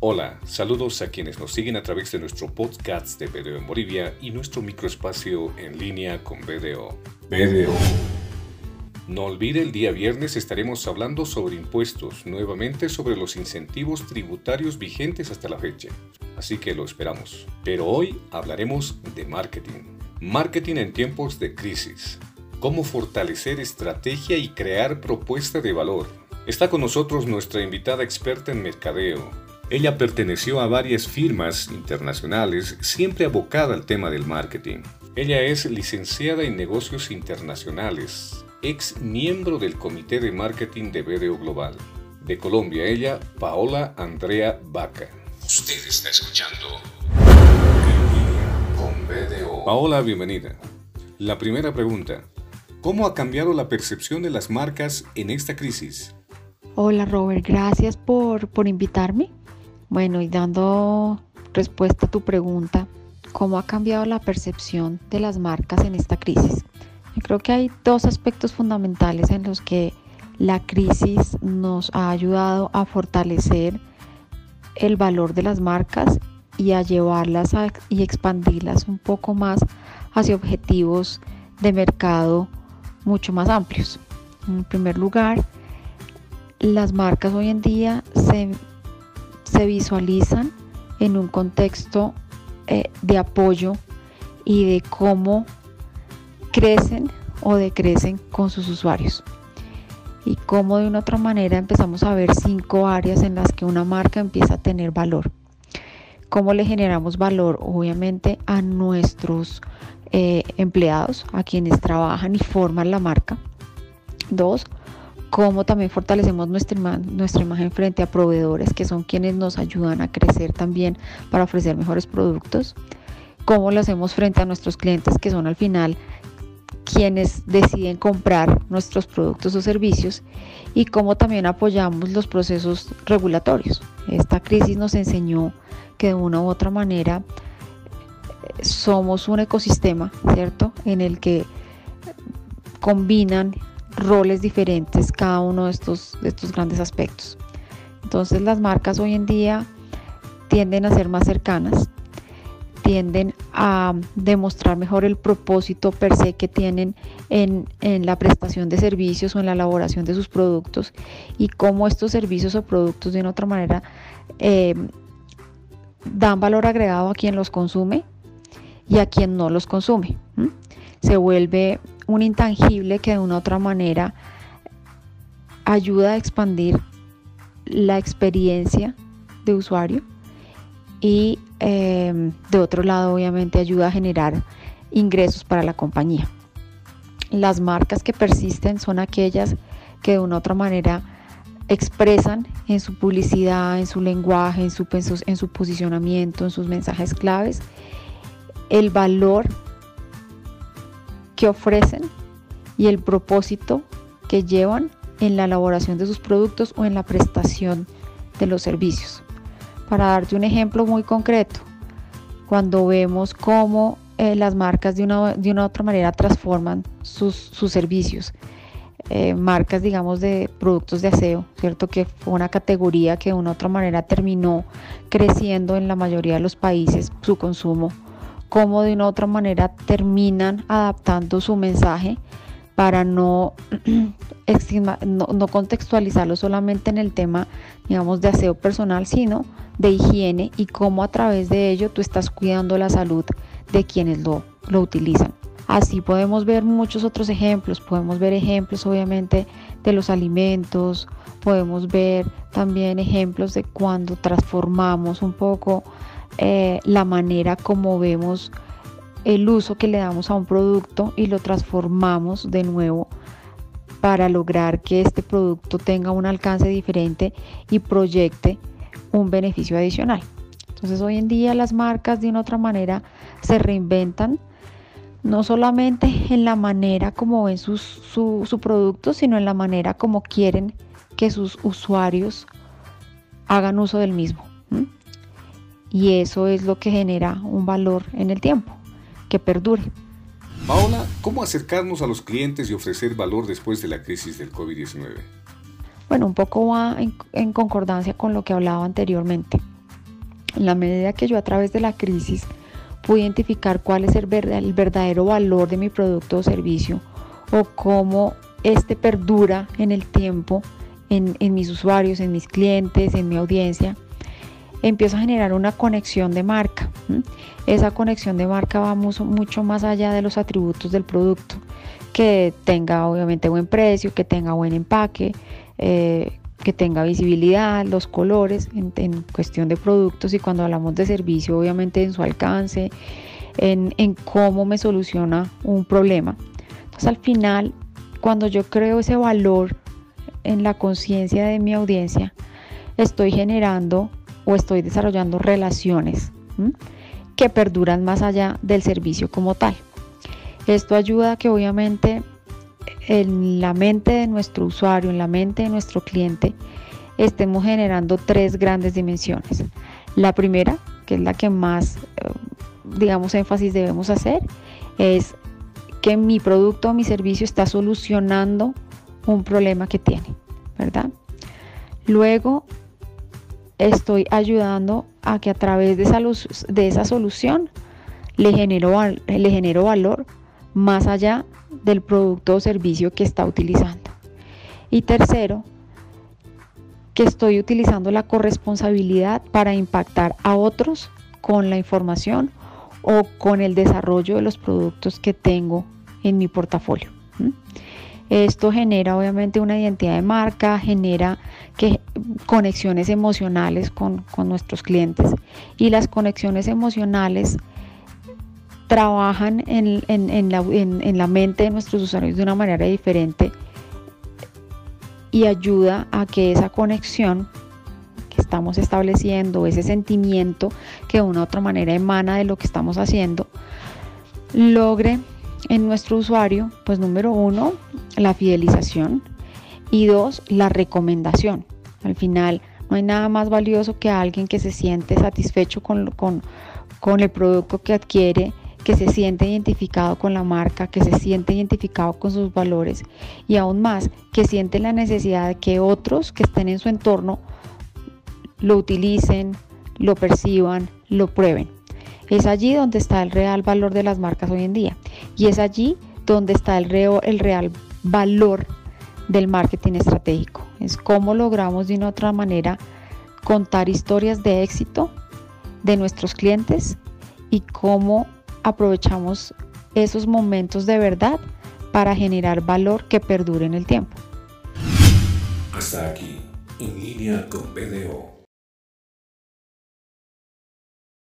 Hola, saludos a quienes nos siguen a través de nuestro podcast de BDO en Bolivia y nuestro microespacio en línea con BDO. BDO. No olvide, el día viernes estaremos hablando sobre impuestos, nuevamente sobre los incentivos tributarios vigentes hasta la fecha. Así que lo esperamos. Pero hoy hablaremos de marketing. Marketing en tiempos de crisis. Cómo fortalecer estrategia y crear propuesta de valor. Está con nosotros nuestra invitada experta en mercadeo, ella perteneció a varias firmas internacionales, siempre abocada al tema del marketing. Ella es licenciada en negocios internacionales, ex miembro del Comité de Marketing de BDO Global. De Colombia, ella, Paola Andrea Baca. Usted está escuchando con BDO. Paola, bienvenida. La primera pregunta. ¿Cómo ha cambiado la percepción de las marcas en esta crisis? Hola Robert, gracias por, por invitarme. Bueno, y dando respuesta a tu pregunta, ¿cómo ha cambiado la percepción de las marcas en esta crisis? Yo creo que hay dos aspectos fundamentales en los que la crisis nos ha ayudado a fortalecer el valor de las marcas y a llevarlas y expandirlas un poco más hacia objetivos de mercado mucho más amplios. En primer lugar, las marcas hoy en día se se visualizan en un contexto eh, de apoyo y de cómo crecen o decrecen con sus usuarios. Y cómo de una otra manera empezamos a ver cinco áreas en las que una marca empieza a tener valor. ¿Cómo le generamos valor? Obviamente a nuestros eh, empleados, a quienes trabajan y forman la marca. Dos, cómo también fortalecemos nuestra, nuestra imagen frente a proveedores que son quienes nos ayudan a crecer también para ofrecer mejores productos, cómo lo hacemos frente a nuestros clientes que son al final quienes deciden comprar nuestros productos o servicios y cómo también apoyamos los procesos regulatorios. Esta crisis nos enseñó que de una u otra manera somos un ecosistema, ¿cierto? En el que combinan roles diferentes cada uno de estos, de estos grandes aspectos. Entonces las marcas hoy en día tienden a ser más cercanas, tienden a demostrar mejor el propósito per se que tienen en, la prestación de servicios o en la elaboración de sus productos y cómo estos servicios o productos de una otra manera eh, dan valor agregado a quien los consume y a quien no los consume. Se vuelve un intangible que de una u otra manera ayuda a expandir la experiencia de usuario y em, de otro lado obviamente ayuda a generar ingresos para la compañía. Las marcas que persisten son aquellas que de una u otra manera expresan en su publicidad, en su lenguaje, en su, en su posicionamiento, en sus mensajes claves, el valor que ofrecen y el propósito que llevan en la elaboración de sus productos o en la prestación de los servicios. Para darte un ejemplo muy concreto, cuando vemos cómo eh, las marcas de una, de una otra manera transforman sus, servicios, eh, marcas digamos de productos de aseo, ¿cierto? Que fue una categoría que de una otra manera terminó creciendo en la mayoría de los países su consumo cómo de una u otra manera terminan adaptando su mensaje para no, no, contextualizarlo solamente en el tema, digamos, de aseo personal, sino de higiene y cómo a través de ello tú estás cuidando la salud de quienes lo, lo utilizan. Así podemos ver muchos otros ejemplos, podemos ver ejemplos obviamente de los alimentos, podemos ver también ejemplos de cuando transformamos un poco eh, la manera como vemos el uso que le damos a un producto y lo transformamos de nuevo para lograr que este producto tenga un alcance diferente y proyecte un beneficio adicional. Entonces hoy en día las marcas de una otra manera se reinventan, no solamente en la manera como ven su, su producto, sino en la manera como quieren que sus usuarios hagan uso del mismo y eso es lo que genera un valor en el tiempo, que perdure. Paola, ¿cómo acercarnos a los clientes y ofrecer valor después de la crisis del COVID-19? Bueno, un poco va en, concordancia con lo que hablaba anteriormente. En la medida que yo a través de la crisis pude identificar cuál es el, verdadero valor de mi producto o servicio o cómo este perdura en el tiempo en, mis usuarios, en mis clientes, en mi audiencia, empiezo a generar una conexión de marca. Esa conexión de marca va mucho más allá de los atributos del producto, que tenga obviamente buen precio, que tenga buen empaque, eh, que tenga visibilidad, los colores en, cuestión de productos y cuando hablamos de servicio, obviamente en su alcance, en, en cómo me soluciona un problema. Entonces al final, cuando yo creo ese valor en la conciencia de mi audiencia, estoy generando o estoy desarrollando relaciones que perduran más allá del servicio como tal. Esto ayuda a que obviamente en la mente de nuestro usuario, en la mente de nuestro cliente, estemos generando tres grandes dimensiones. La primera, que es la que más, eh, digamos, énfasis debemos hacer, es que mi producto o mi servicio está solucionando un problema que tiene, ¿verdad? Luego estoy ayudando a que a través de esa, de esa solución le genero, le genero valor más allá del producto o servicio que está utilizando. Y tercero, que estoy utilizando la corresponsabilidad para impactar a otros con la información o con el desarrollo de los productos que tengo en mi portafolio. Esto genera obviamente una identidad de marca, genera que, conexiones emocionales con, nuestros clientes. Y las conexiones emocionales trabajan en, la, en, la, mente de nuestros usuarios de una manera diferente y ayuda a que esa conexión que estamos estableciendo, ese sentimiento que de una u otra manera emana de lo que estamos haciendo, logre en nuestro usuario, pues número uno, la fidelización y dos, la recomendación. Al final, no hay nada más valioso que alguien que se siente satisfecho con, con, con el producto que adquiere, que se siente identificado con la marca, que se siente identificado con sus valores y aún más, que siente la necesidad de que otros que estén en su entorno lo utilicen, lo perciban, lo prueben. Es allí donde está el real valor de las marcas hoy en día y es allí donde está el, real valor del marketing estratégico. Es cómo logramos de una otra manera contar historias de éxito de nuestros clientes y cómo aprovechamos esos momentos de verdad para generar valor que perdure en el tiempo. Hasta aquí, en línea con BDO